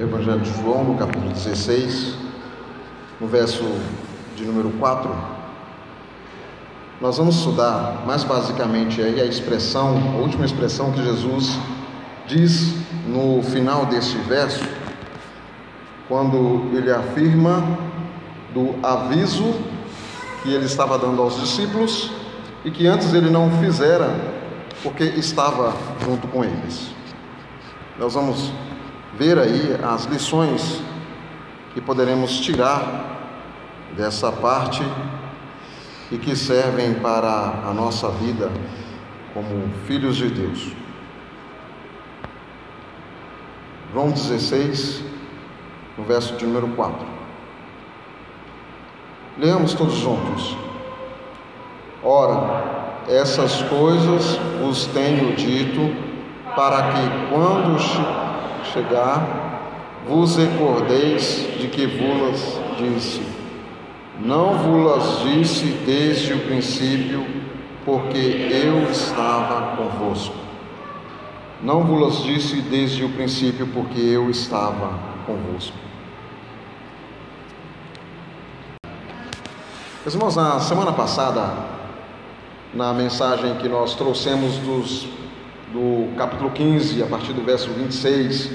Evangelho de João, no capítulo 16, no verso de número 4, nós vamos estudar mais basicamente aí a expressão, a última expressão que Jesus diz no final deste verso, quando ele afirma do aviso que ele estava dando aos discípulos e que antes ele não fizera, porque estava junto com eles. Nós vamos ver aí as lições que poderemos tirar dessa parte e que servem para a nossa vida como filhos de Deus. João 16, no verso de número 4. Leamos todos juntos. Ora, essas coisas vos tenho dito, para que quando chegar, vos recordeis de que vos disse. Não vos disse desde o princípio, porque eu estava convosco. Não vos disse desde o princípio, porque eu estava convosco. Meus irmãos, na semana passada, na mensagem que nós trouxemos dos do capítulo 15, a partir do verso 26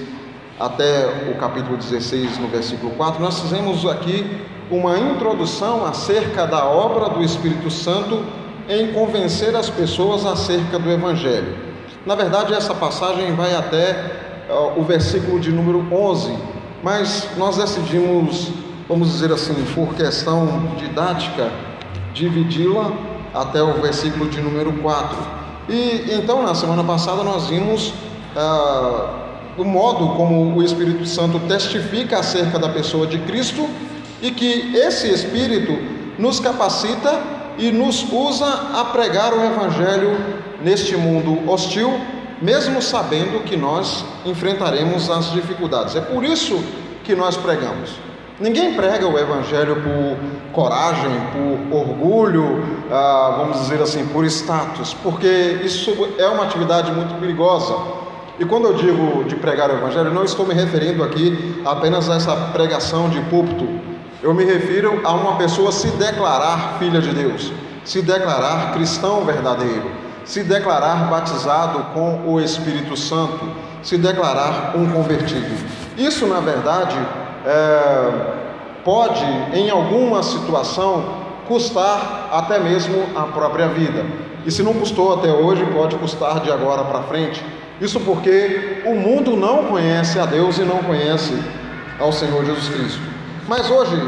até o capítulo 16, no versículo 4, nós fizemos aqui uma introdução acerca da obra do Espírito Santo em convencer as pessoas acerca do Evangelho. Na verdade, essa passagem vai até uh, o versículo de número 11, mas nós decidimos, vamos dizer assim, por questão didática, dividi-la até o versículo de número 4. E então, na semana passada, nós vimos ah, o modo como o Espírito Santo testifica acerca da pessoa de Cristo e que esse Espírito nos capacita e nos usa a pregar o Evangelho neste mundo hostil, mesmo sabendo que nós enfrentaremos as dificuldades. É por isso que nós pregamos. Ninguém prega o Evangelho por coragem, por orgulho, ah, vamos dizer assim, por status, porque isso é uma atividade muito perigosa. E quando eu digo de pregar o Evangelho, não estou me referindo aqui apenas a essa pregação de púlpito. Eu me refiro a uma pessoa se declarar filha de Deus, se declarar cristão verdadeiro, se declarar batizado com o Espírito Santo, se declarar um convertido. Isso, na verdade, é, pode, em alguma situação, custar até mesmo a própria vida. E se não custou até hoje, pode custar de agora para frente. Isso porque o mundo não conhece a Deus e não conhece ao Senhor Jesus Cristo. Mas hoje,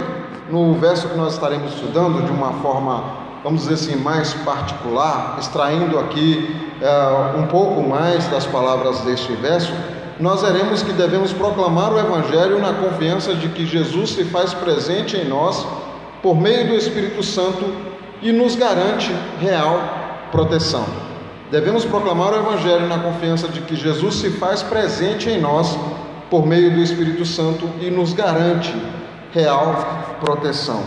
no verso que nós estaremos estudando de uma forma, vamos dizer assim, mais particular, extraindo aqui é, um pouco mais das palavras deste verso, nós veremos que devemos proclamar o Evangelho na confiança de que Jesus se faz presente em nós por meio do Espírito Santo e nos garante real proteção. Devemos proclamar o Evangelho na confiança de que Jesus se faz presente em nós por meio do Espírito Santo e nos garante real proteção.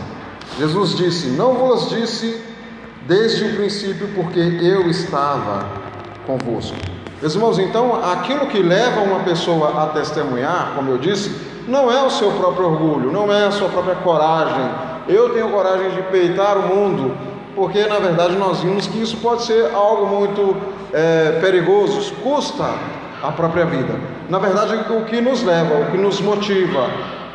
Jesus disse: Não vos disse desde o princípio, porque eu estava convosco. Meus irmãos, então aquilo que leva uma pessoa a testemunhar, como eu disse, não é o seu próprio orgulho, não é a sua própria coragem. Eu tenho coragem de peitar o mundo, porque na verdade nós vimos que isso pode ser algo muito é, perigoso, custa a própria vida. Na verdade, o que nos leva, o que nos motiva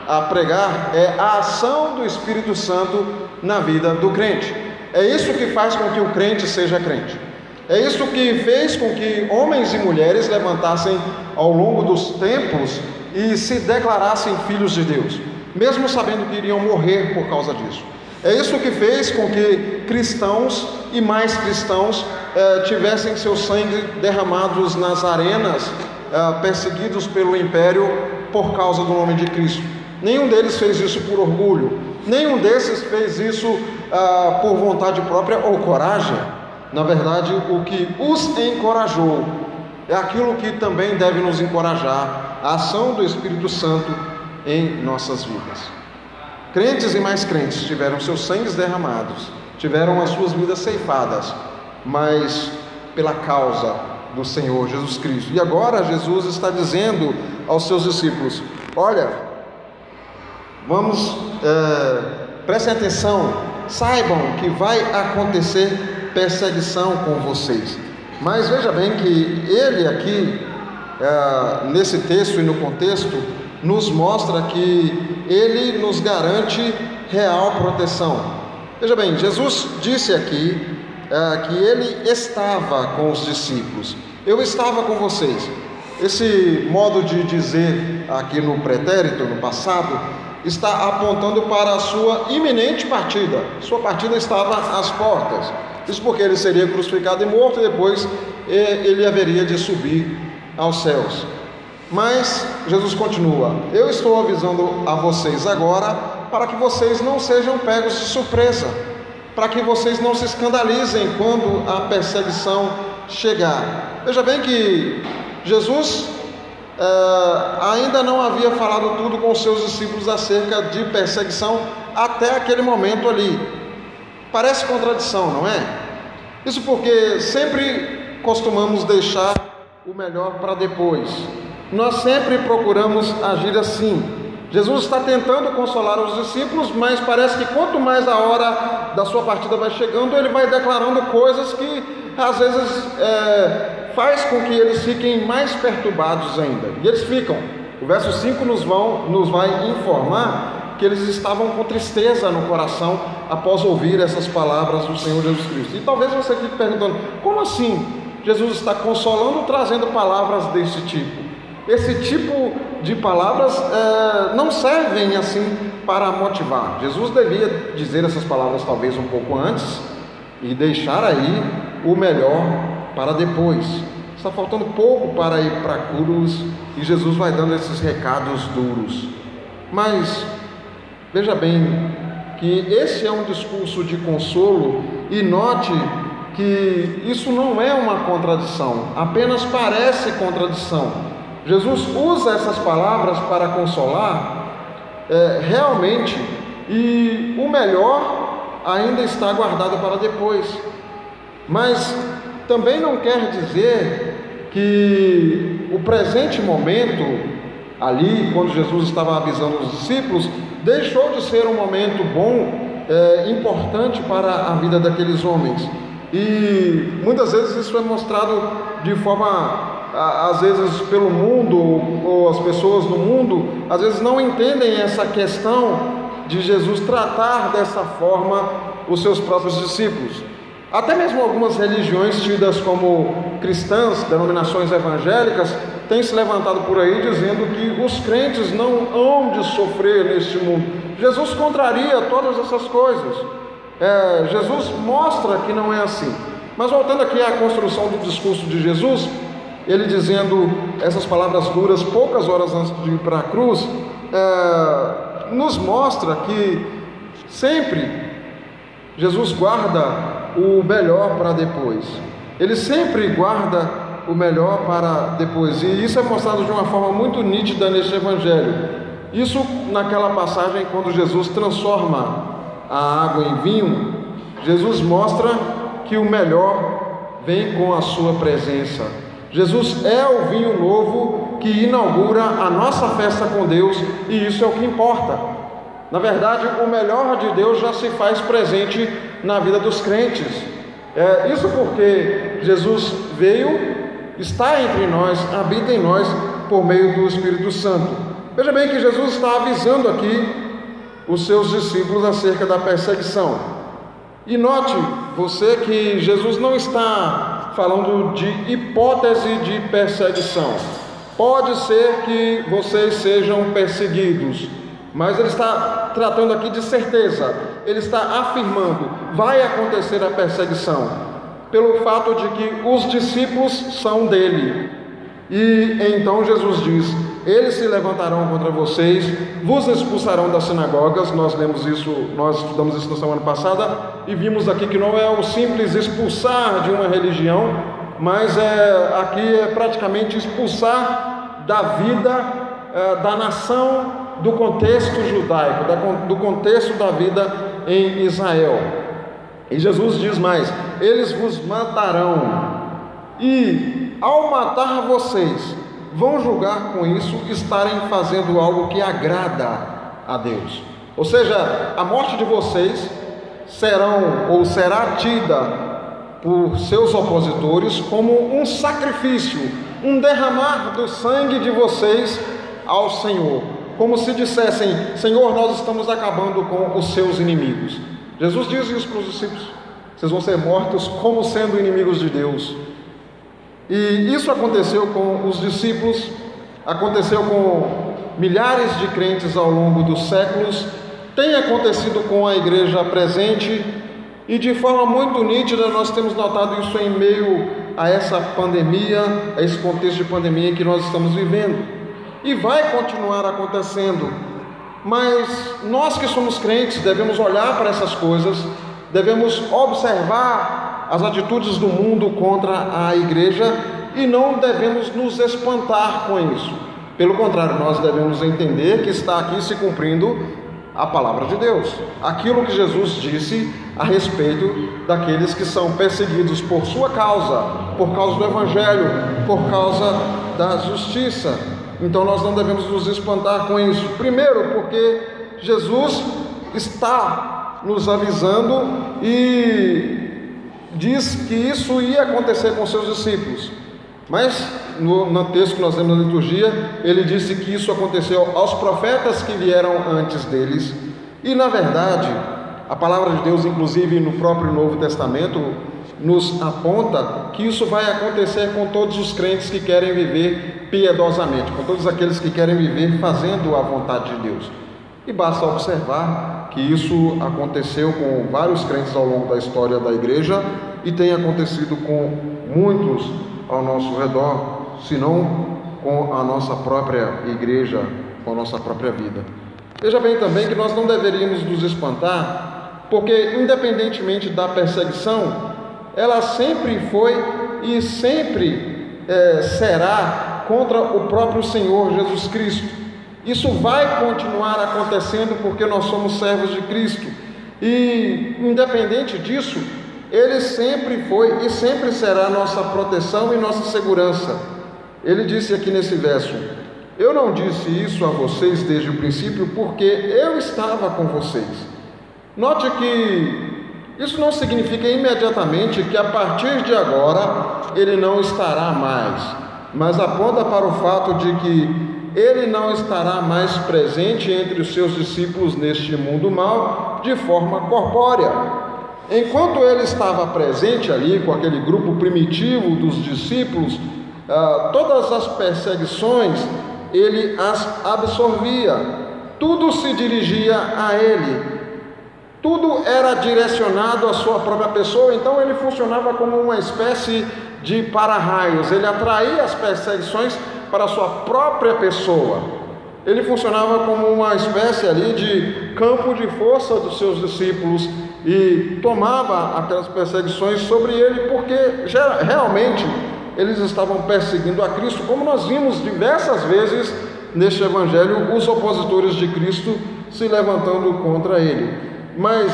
a pregar é a ação do Espírito Santo na vida do crente. É isso que faz com que o crente seja crente. É isso que fez com que homens e mulheres levantassem ao longo dos tempos e se declarassem filhos de Deus, mesmo sabendo que iriam morrer por causa disso. É isso que fez com que cristãos e mais cristãos eh, tivessem seu sangue derramados nas arenas, eh, perseguidos pelo império por causa do nome de Cristo. Nenhum deles fez isso por orgulho, nenhum desses fez isso ah, por vontade própria ou coragem. Na verdade, o que os encorajou é aquilo que também deve nos encorajar, a ação do Espírito Santo em nossas vidas. Crentes e mais crentes tiveram seus sangues derramados, tiveram as suas vidas ceifadas, mas pela causa do Senhor Jesus Cristo. E agora Jesus está dizendo aos seus discípulos: Olha, vamos, é, prestem atenção, saibam que vai acontecer perseguição com vocês. Mas veja bem que ele aqui, é, nesse texto e no contexto, nos mostra que ele nos garante real proteção. Veja bem, Jesus disse aqui é, que ele estava com os discípulos. Eu estava com vocês. Esse modo de dizer aqui no pretérito, no passado, está apontando para a sua iminente partida. Sua partida estava às portas. Isso porque ele seria crucificado e morto e depois ele haveria de subir aos céus. Mas Jesus continua: Eu estou avisando a vocês agora para que vocês não sejam pegos de surpresa, para que vocês não se escandalizem quando a perseguição chegar. Veja bem que Jesus é, ainda não havia falado tudo com seus discípulos acerca de perseguição até aquele momento ali. Parece contradição, não é? Isso porque sempre costumamos deixar o melhor para depois. Nós sempre procuramos agir assim. Jesus está tentando consolar os discípulos, mas parece que quanto mais a hora da sua partida vai chegando, ele vai declarando coisas que às vezes é, faz com que eles fiquem mais perturbados ainda. E eles ficam. O verso 5 nos, vão, nos vai informar que eles estavam com tristeza no coração após ouvir essas palavras do Senhor Jesus Cristo. E talvez você fique perguntando: como assim Jesus está consolando, trazendo palavras desse tipo? Esse tipo de palavras é, não servem assim para motivar. Jesus devia dizer essas palavras talvez um pouco antes e deixar aí o melhor para depois. Está faltando pouco para ir para cruz e Jesus vai dando esses recados duros. Mas veja bem que esse é um discurso de consolo e note que isso não é uma contradição, apenas parece contradição. Jesus usa essas palavras para consolar é, realmente e o melhor ainda está guardado para depois. Mas também não quer dizer que o presente momento, ali, quando Jesus estava avisando os discípulos, deixou de ser um momento bom, é, importante para a vida daqueles homens. E muitas vezes isso é mostrado de forma, às vezes pelo mundo, ou as pessoas no mundo, às vezes não entendem essa questão de Jesus tratar dessa forma os seus próprios discípulos. Até mesmo algumas religiões tidas como cristãs, denominações evangélicas, têm se levantado por aí dizendo que os crentes não hão de sofrer neste mundo. Jesus contraria todas essas coisas. É, Jesus mostra que não é assim. Mas voltando aqui à construção do discurso de Jesus, ele dizendo essas palavras duras poucas horas antes de ir para a cruz, é, nos mostra que sempre Jesus guarda o melhor para depois. Ele sempre guarda o melhor para depois. E isso é mostrado de uma forma muito nítida neste Evangelho. Isso naquela passagem quando Jesus transforma a água em vinho, Jesus mostra que o melhor vem com a sua presença. Jesus é o vinho novo que inaugura a nossa festa com Deus e isso é o que importa. Na verdade, o melhor de Deus já se faz presente na vida dos crentes. É, isso porque Jesus veio, está entre nós, habita em nós por meio do Espírito Santo. Veja bem que Jesus está avisando aqui os seus discípulos acerca da perseguição. E note você que Jesus não está falando de hipótese de perseguição. Pode ser que vocês sejam perseguidos, mas ele está tratando aqui de certeza, ele está afirmando: vai acontecer a perseguição, pelo fato de que os discípulos são dele. E então Jesus diz: Eles se levantarão contra vocês, vos expulsarão das sinagogas. Nós lemos isso, nós estudamos isso na semana passada e vimos aqui que não é o simples expulsar de uma religião, mas é aqui é praticamente expulsar da vida é, da nação do contexto judaico, do contexto da vida em Israel. E Jesus diz mais: eles vos matarão, e ao matar vocês, vão julgar com isso estarem fazendo algo que agrada a Deus. Ou seja, a morte de vocês serão ou será tida por seus opositores como um sacrifício, um derramar do sangue de vocês ao Senhor, como se dissessem: Senhor, nós estamos acabando com os seus inimigos. Jesus diz isso para os discípulos: vocês vão ser mortos como sendo inimigos de Deus. E isso aconteceu com os discípulos, aconteceu com milhares de crentes ao longo dos séculos, tem acontecido com a igreja presente e de forma muito nítida nós temos notado isso em meio a essa pandemia, a esse contexto de pandemia que nós estamos vivendo. E vai continuar acontecendo. Mas nós que somos crentes devemos olhar para essas coisas, devemos observar as atitudes do mundo contra a igreja e não devemos nos espantar com isso. Pelo contrário, nós devemos entender que está aqui se cumprindo a palavra de Deus, aquilo que Jesus disse a respeito daqueles que são perseguidos por sua causa, por causa do Evangelho, por causa da justiça. Então nós não devemos nos espantar com isso. Primeiro, porque Jesus está nos avisando e diz que isso ia acontecer com seus discípulos. Mas no, no, texto que nós temos na liturgia, ele disse que isso aconteceu aos profetas que vieram antes deles. E na verdade, a palavra de Deus, inclusive no próprio Novo Testamento, nos aponta que isso vai acontecer com todos os crentes que querem viver piedosamente, com todos aqueles que querem viver fazendo a vontade de Deus. E basta observar que isso aconteceu com vários crentes ao longo da história da igreja e tem acontecido com muitos ao nosso redor senão com a nossa própria igreja, com a nossa própria vida. Veja bem também que nós não deveríamos nos espantar, porque independentemente da perseguição, ela sempre foi e sempre é, será contra o próprio Senhor Jesus Cristo. Isso vai continuar acontecendo porque nós somos servos de Cristo. E independente disso, ele sempre foi e sempre será nossa proteção e nossa segurança. Ele disse aqui nesse verso: Eu não disse isso a vocês desde o princípio porque eu estava com vocês. Note que isso não significa imediatamente que a partir de agora ele não estará mais, mas aponta para o fato de que ele não estará mais presente entre os seus discípulos neste mundo mal de forma corpórea. Enquanto ele estava presente ali com aquele grupo primitivo dos discípulos, ah, todas as perseguições ele as absorvia, tudo se dirigia a ele, tudo era direcionado à sua própria pessoa, então ele funcionava como uma espécie de para-raios, ele atraía as perseguições para a sua própria pessoa. Ele funcionava como uma espécie ali de campo de força dos seus discípulos e tomava aquelas perseguições sobre ele, porque realmente eles estavam perseguindo a Cristo, como nós vimos diversas vezes neste Evangelho, os opositores de Cristo se levantando contra ele. Mas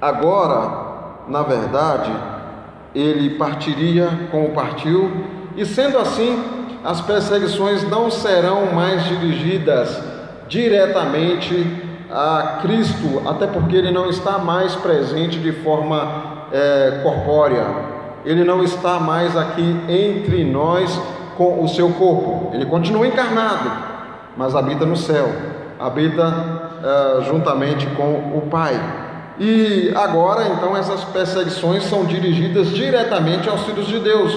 agora, na verdade, ele partiria como partiu, e sendo assim, as perseguições não serão mais dirigidas diretamente a Cristo, até porque ele não está mais presente de forma é, corpórea ele não está mais aqui entre nós com o seu corpo. Ele continua encarnado, mas habita no céu, habita uh, juntamente com o Pai. E agora, então, essas perseguições são dirigidas diretamente aos filhos de Deus,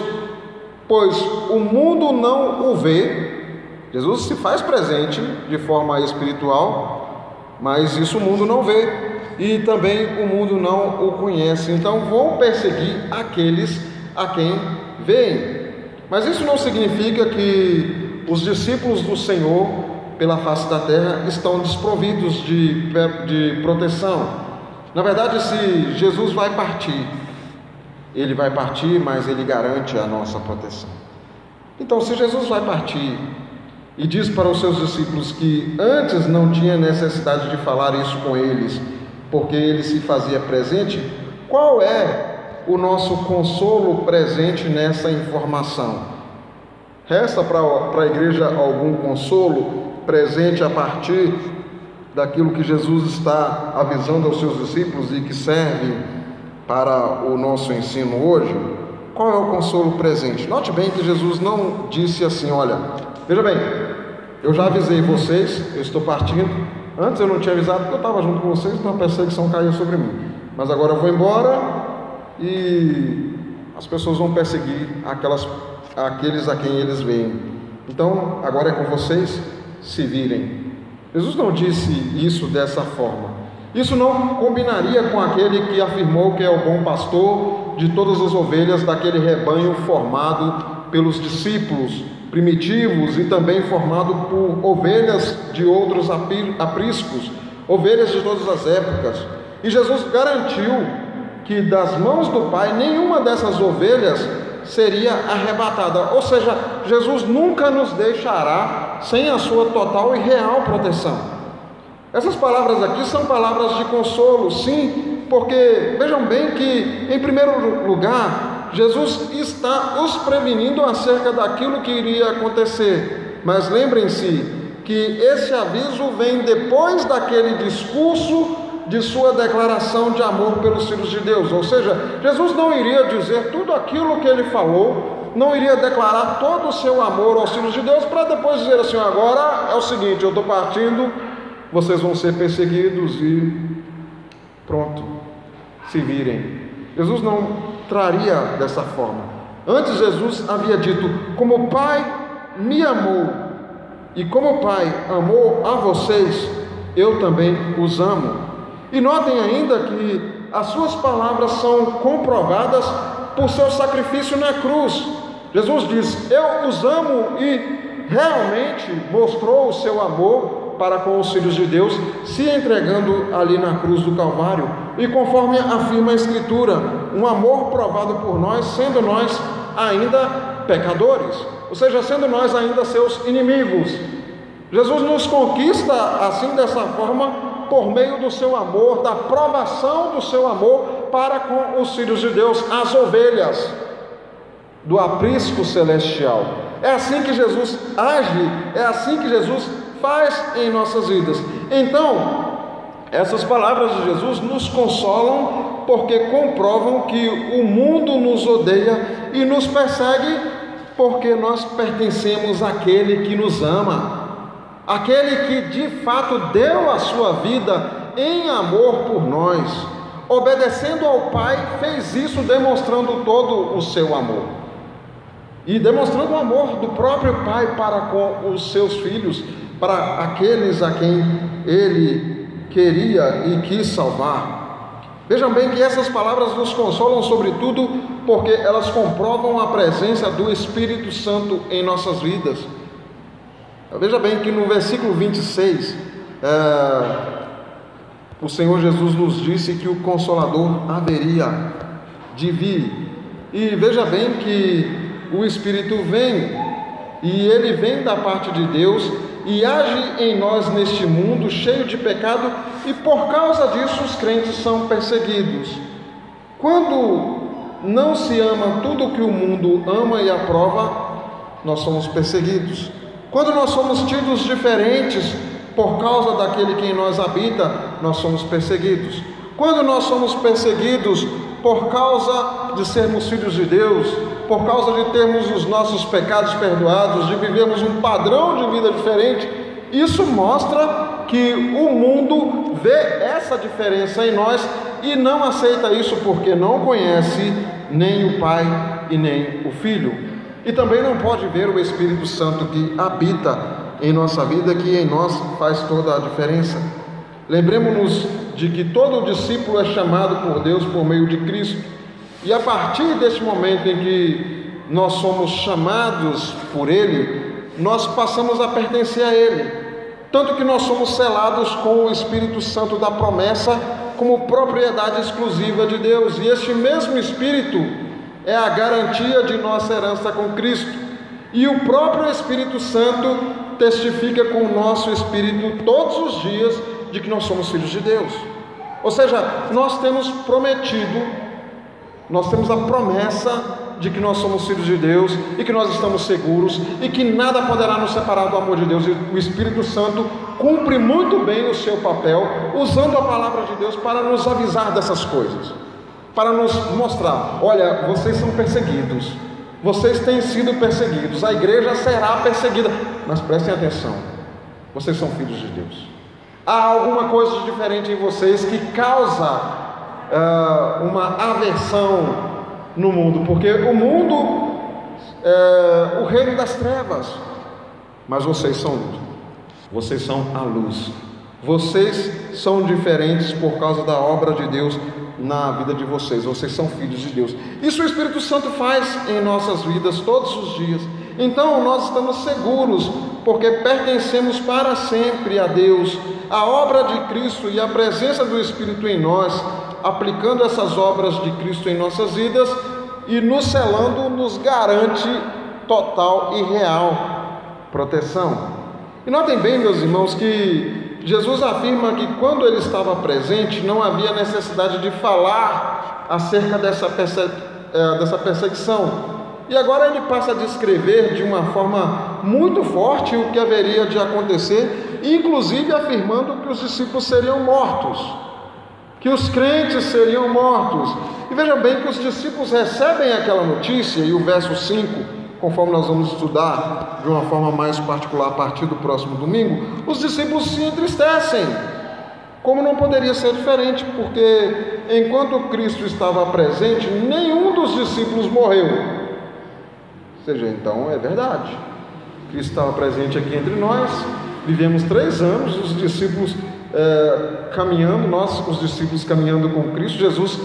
pois o mundo não o vê. Jesus se faz presente de forma espiritual, mas isso o mundo não vê e também o mundo não o conhece. Então vão perseguir aqueles a quem veem. Mas isso não significa que os discípulos do Senhor pela face da terra estão desprovidos de, de proteção. Na verdade, se Jesus vai partir, ele vai partir, mas ele garante a nossa proteção. Então, se Jesus vai partir e diz para os seus discípulos que antes não tinha necessidade de falar isso com eles, porque ele se fazia presente, qual é o nosso consolo presente nessa informação? Resta para a igreja algum consolo presente a partir daquilo que Jesus está avisando aos seus discípulos e que serve para o nosso ensino hoje? Qual é o consolo presente? Note bem que Jesus não disse assim: olha, veja bem, eu já avisei vocês, eu estou partindo. Antes eu não tinha avisado porque eu estava junto com vocês, então a perseguição caiu sobre mim. Mas agora eu vou embora e as pessoas vão perseguir aquelas, aqueles a quem eles veem. Então agora é com vocês, se virem. Jesus não disse isso dessa forma. Isso não combinaria com aquele que afirmou que é o bom pastor de todas as ovelhas daquele rebanho formado pelos discípulos primitivos e também formado por ovelhas de outros apriscos, ovelhas de todas as épocas. E Jesus garantiu que das mãos do Pai nenhuma dessas ovelhas seria arrebatada. Ou seja, Jesus nunca nos deixará sem a sua total e real proteção. Essas palavras aqui são palavras de consolo, sim, porque vejam bem que, em primeiro lugar, Jesus está os prevenindo acerca daquilo que iria acontecer. Mas lembrem-se que esse aviso vem depois daquele discurso de sua declaração de amor pelos filhos de Deus. Ou seja, Jesus não iria dizer tudo aquilo que ele falou, não iria declarar todo o seu amor aos filhos de Deus, para depois dizer assim: agora é o seguinte, eu estou partindo, vocês vão ser perseguidos e pronto, se virem. Jesus não traria dessa forma. Antes, Jesus havia dito: Como o Pai me amou, e como o Pai amou a vocês, eu também os amo. E notem ainda que as suas palavras são comprovadas por seu sacrifício na cruz. Jesus diz: Eu os amo e realmente mostrou o seu amor para com os filhos de Deus, se entregando ali na cruz do Calvário. E conforme afirma a Escritura, um amor provado por nós, sendo nós ainda pecadores, ou seja, sendo nós ainda seus inimigos. Jesus nos conquista assim dessa forma por meio do seu amor, da provação do seu amor para com os filhos de Deus, as ovelhas do aprisco celestial. É assim que Jesus age, é assim que Jesus faz em nossas vidas. Então, essas palavras de Jesus nos consolam porque comprovam que o mundo nos odeia e nos persegue porque nós pertencemos àquele que nos ama aquele que de fato deu a sua vida em amor por nós, obedecendo ao Pai, fez isso demonstrando todo o seu amor. E demonstrando o amor do próprio Pai para com os seus filhos, para aqueles a quem ele queria e quis salvar. Vejam bem que essas palavras nos consolam, sobretudo, porque elas comprovam a presença do Espírito Santo em nossas vidas. Veja bem que no versículo 26, é, o Senhor Jesus nos disse que o Consolador haveria de vir. E veja bem que o Espírito vem, e ele vem da parte de Deus e age em nós neste mundo cheio de pecado, e por causa disso os crentes são perseguidos. Quando não se ama tudo o que o mundo ama e aprova, nós somos perseguidos. Quando nós somos tidos diferentes por causa daquele que em nós habita, nós somos perseguidos. Quando nós somos perseguidos por causa de sermos filhos de Deus, por causa de termos os nossos pecados perdoados, de vivermos um padrão de vida diferente, isso mostra que o mundo vê essa diferença em nós e não aceita isso porque não conhece nem o Pai e nem o Filho. E também não pode ver o Espírito Santo que habita em nossa vida, que em nós faz toda a diferença. Lembremos-nos de que todo discípulo é chamado por Deus por meio de Cristo. E a partir deste momento em que nós somos chamados por Ele, nós passamos a pertencer a Ele. Tanto que nós somos selados com o Espírito Santo da promessa como propriedade exclusiva de Deus. E este mesmo Espírito é a garantia de nossa herança com Cristo. E o próprio Espírito Santo testifica com o nosso espírito todos os dias de que nós somos filhos de Deus. Ou seja, nós temos prometido, nós temos a promessa de que nós somos filhos de Deus e que nós estamos seguros e que nada poderá nos separar do amor de Deus. E o Espírito Santo cumpre muito bem o seu papel, usando a palavra de Deus para nos avisar dessas coisas, para nos mostrar: olha, vocês são perseguidos, vocês têm sido perseguidos, a igreja será perseguida, mas prestem atenção, vocês são filhos de Deus. Há alguma coisa diferente em vocês que causa uh, uma aversão no mundo, porque o mundo é o reino das trevas, mas vocês são luz, vocês são a luz, vocês são diferentes por causa da obra de Deus na vida de vocês, vocês são filhos de Deus. Isso o Espírito Santo faz em nossas vidas todos os dias. Então nós estamos seguros, porque pertencemos para sempre a Deus. A obra de Cristo e a presença do Espírito em nós aplicando essas obras de Cristo em nossas vidas e nos selando, nos garante total e real proteção. E notem bem, meus irmãos, que Jesus afirma que quando ele estava presente não havia necessidade de falar acerca dessa, é, dessa perseguição. E agora ele passa a descrever de uma forma muito forte o que haveria de acontecer, inclusive afirmando que os discípulos seriam mortos que os crentes seriam mortos. E vejam bem que os discípulos recebem aquela notícia, e o verso 5, conforme nós vamos estudar de uma forma mais particular a partir do próximo domingo, os discípulos se entristecem. Como não poderia ser diferente, porque enquanto Cristo estava presente, nenhum dos discípulos morreu. Ou seja, então é verdade. Cristo estava presente aqui entre nós, vivemos três anos, os discípulos é, caminhando, nós, os discípulos caminhando com Cristo, Jesus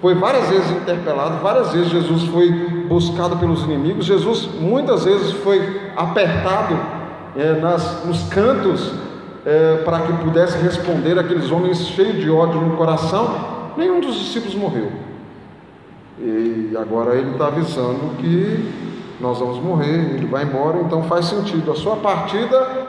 foi várias vezes interpelado, várias vezes Jesus foi buscado pelos inimigos, Jesus muitas vezes foi apertado é, nas, nos cantos é, para que pudesse responder aqueles homens cheios de ódio no coração. Nenhum dos discípulos morreu. E agora ele está avisando que nós vamos morrer, ele vai embora, então faz sentido. A sua partida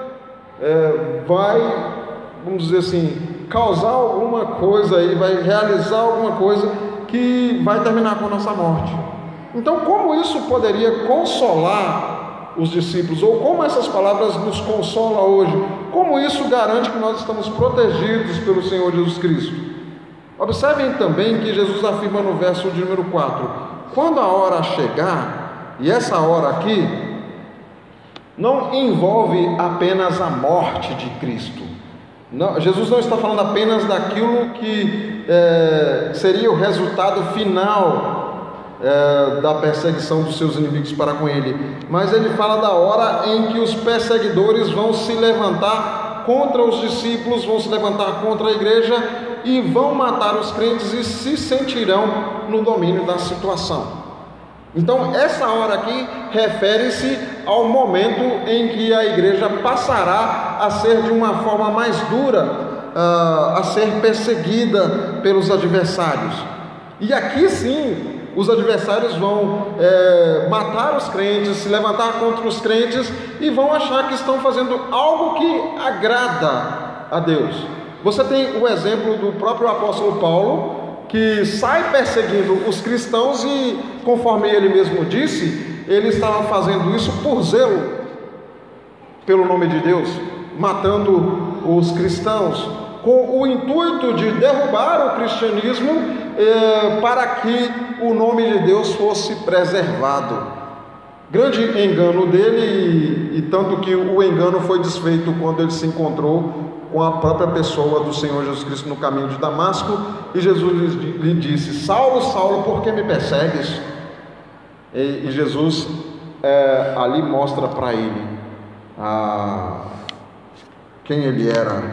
é, vai vamos dizer assim, causar alguma coisa aí, vai realizar alguma coisa que vai terminar com a nossa morte. Então, como isso poderia consolar os discípulos, ou como essas palavras nos consolam hoje? Como isso garante que nós estamos protegidos pelo Senhor Jesus Cristo? Observem também que Jesus afirma no verso de número 4: quando a hora chegar, e essa hora aqui não envolve apenas a morte de Cristo, não, Jesus não está falando apenas daquilo que é, seria o resultado final é, da perseguição dos seus inimigos para com ele, mas ele fala da hora em que os perseguidores vão se levantar contra os discípulos, vão se levantar contra a igreja e vão matar os crentes e se sentirão no domínio da situação. Então, essa hora aqui refere-se ao momento em que a igreja passará a ser de uma forma mais dura, uh, a ser perseguida pelos adversários. E aqui sim, os adversários vão é, matar os crentes, se levantar contra os crentes e vão achar que estão fazendo algo que agrada a Deus. Você tem o exemplo do próprio apóstolo Paulo, que sai perseguindo os cristãos e, conforme ele mesmo disse, ele estava fazendo isso por zelo pelo nome de Deus, matando os cristãos, com o intuito de derrubar o cristianismo eh, para que o nome de Deus fosse preservado. Grande engano dele, e, e tanto que o engano foi desfeito quando ele se encontrou com a própria pessoa do Senhor Jesus Cristo no caminho de Damasco, e Jesus lhe disse: Saulo, Saulo, por que me persegues? E, e Jesus é, ali mostra para ele a, quem ele era,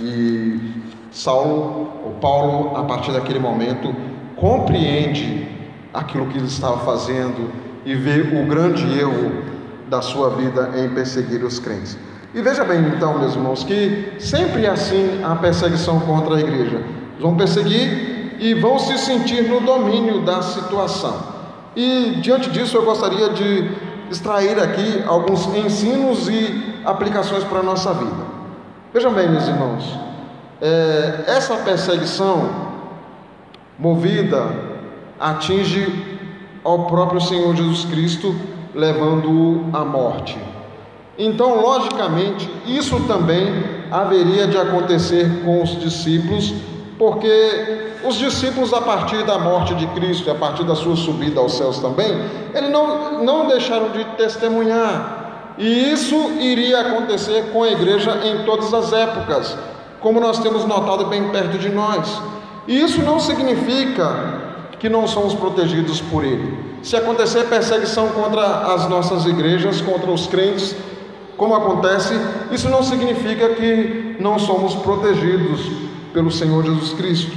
e Saulo, ou Paulo, a partir daquele momento, compreende aquilo que ele estava fazendo e vê o grande erro da sua vida em perseguir os crentes. E veja bem, então, meus irmãos, que sempre é assim a perseguição contra a igreja. Vão perseguir e vão se sentir no domínio da situação. E diante disso, eu gostaria de extrair aqui alguns ensinos e aplicações para a nossa vida. Vejam bem, meus irmãos, é, essa perseguição movida atinge ao próprio Senhor Jesus Cristo, levando-o à morte. Então, logicamente, isso também haveria de acontecer com os discípulos, porque os discípulos, a partir da morte de Cristo e a partir da sua subida aos céus também, eles não, não deixaram de testemunhar. E isso iria acontecer com a igreja em todas as épocas, como nós temos notado bem perto de nós. E isso não significa que não somos protegidos por Ele. Se acontecer perseguição contra as nossas igrejas, contra os crentes, como acontece, isso não significa que não somos protegidos pelo Senhor Jesus Cristo.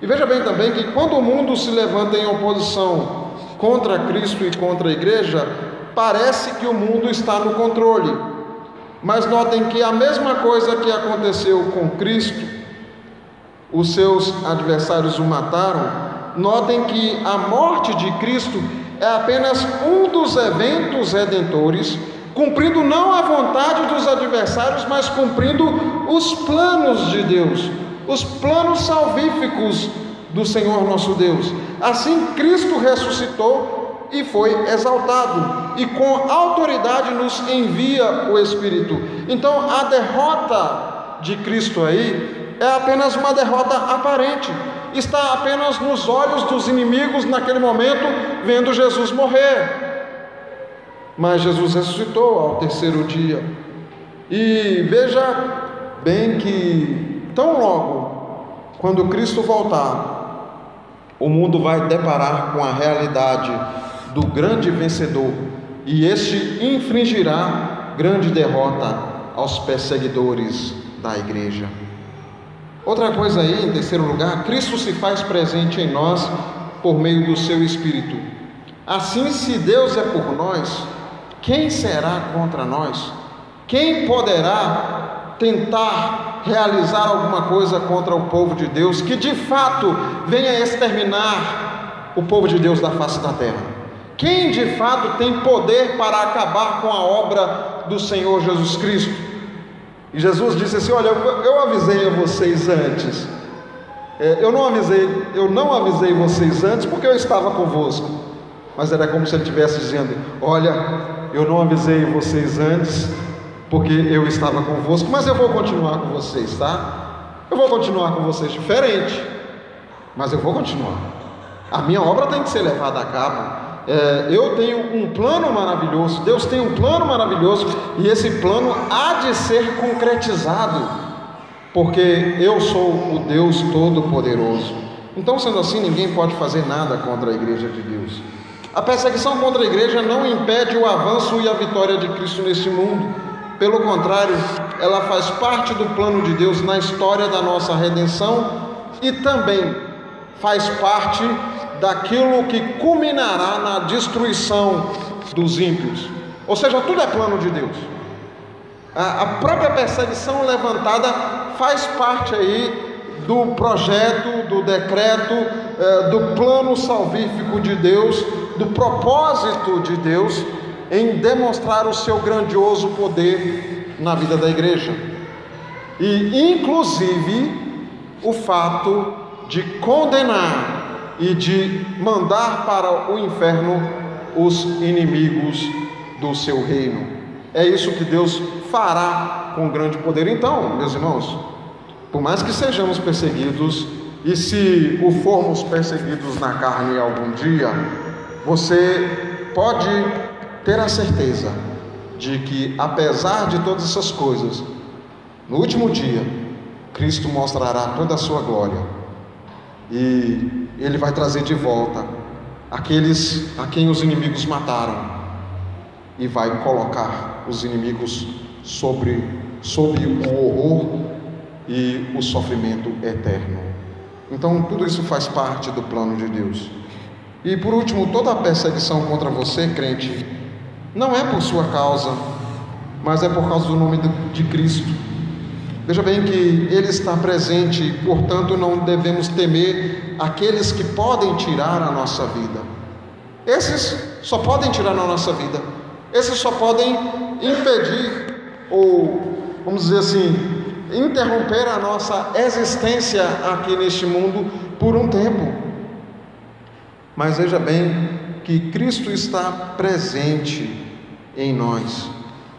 E veja bem também que quando o mundo se levanta em oposição contra Cristo e contra a igreja, parece que o mundo está no controle. Mas notem que a mesma coisa que aconteceu com Cristo, os seus adversários o mataram, notem que a morte de Cristo é apenas um dos eventos redentores, cumprindo não a vontade dos adversários, mas cumprindo os planos de Deus os planos salvíficos do Senhor nosso Deus. Assim, Cristo ressuscitou e foi exaltado, e com autoridade nos envia o Espírito. Então, a derrota de Cristo aí é apenas uma derrota aparente, está apenas nos olhos dos inimigos naquele momento, vendo Jesus morrer. Mas Jesus ressuscitou ao terceiro dia. E veja bem que Tão logo, quando Cristo voltar, o mundo vai deparar com a realidade do grande vencedor e este infringirá grande derrota aos perseguidores da igreja. Outra coisa aí, em terceiro lugar, Cristo se faz presente em nós por meio do seu Espírito. Assim, se Deus é por nós, quem será contra nós? Quem poderá tentar realizar alguma coisa contra o povo de Deus, que de fato venha exterminar o povo de Deus da face da terra. Quem de fato tem poder para acabar com a obra do Senhor Jesus Cristo? E Jesus disse assim: Olha, eu avisei a vocês antes. É, eu não avisei, eu não avisei vocês antes porque eu estava convosco. Mas era como se ele estivesse dizendo: Olha, eu não avisei vocês antes porque eu estava convosco, mas eu vou continuar com vocês, tá? Eu vou continuar com vocês diferente, mas eu vou continuar. A minha obra tem que ser levada a cabo. É, eu tenho um plano maravilhoso, Deus tem um plano maravilhoso, e esse plano há de ser concretizado, porque eu sou o Deus Todo-Poderoso. Então, sendo assim, ninguém pode fazer nada contra a igreja de Deus. A perseguição contra a igreja não impede o avanço e a vitória de Cristo neste mundo. Pelo contrário, ela faz parte do plano de Deus na história da nossa redenção e também faz parte daquilo que culminará na destruição dos ímpios. Ou seja, tudo é plano de Deus. A própria perseguição levantada faz parte aí do projeto, do decreto, eh, do plano salvífico de Deus, do propósito de Deus em demonstrar o seu grandioso poder na vida da igreja. E, inclusive, o fato de condenar e de mandar para o inferno os inimigos do seu reino. É isso que Deus fará com grande poder. Então, meus irmãos, por mais que sejamos perseguidos, e se o formos perseguidos na carne algum dia, você pode ter a certeza de que, apesar de todas essas coisas, no último dia, Cristo mostrará toda a sua glória e Ele vai trazer de volta aqueles a quem os inimigos mataram e vai colocar os inimigos sobre, sobre o horror e o sofrimento eterno. Então, tudo isso faz parte do plano de Deus. E por último, toda a perseguição contra você, crente, não é por sua causa, mas é por causa do nome de Cristo. Veja bem que Ele está presente, portanto não devemos temer aqueles que podem tirar a nossa vida. Esses só podem tirar a nossa vida, esses só podem impedir, ou vamos dizer assim, interromper a nossa existência aqui neste mundo por um tempo. Mas veja bem que Cristo está presente em nós.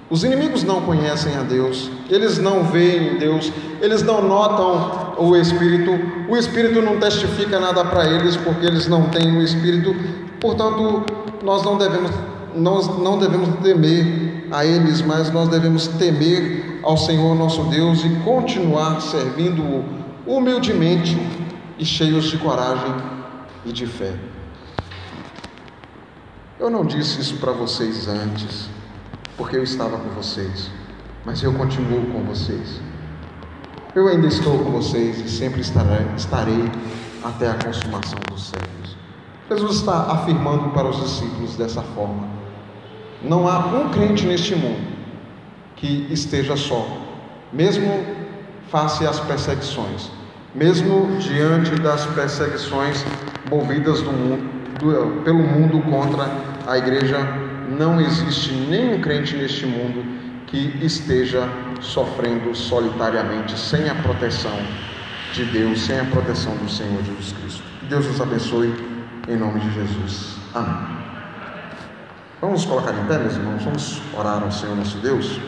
Os inimigos não conhecem a Deus, eles não veem Deus, eles não notam o Espírito, o Espírito não testifica nada para eles porque eles não têm o Espírito, portanto, nós não devemos, nós não devemos temer a eles, mas nós devemos temer ao Senhor nosso Deus e continuar servindo-o humildemente e cheios de coragem e de fé. Eu não disse isso para vocês antes porque eu estava com vocês, mas eu continuo com vocês. Eu ainda estou com vocês e sempre estarei, estarei até a consumação dos séculos. Jesus está afirmando para os discípulos dessa forma: não há um crente neste mundo que esteja só, mesmo face às perseguições, mesmo diante das perseguições movidas mundo, do, pelo mundo contra a igreja não existe nenhum crente neste mundo que esteja sofrendo solitariamente, sem a proteção de Deus, sem a proteção do Senhor Jesus Cristo. Deus nos abençoe, em nome de Jesus. Amém. Vamos colocar em pé, meus irmãos, vamos orar ao Senhor nosso Deus.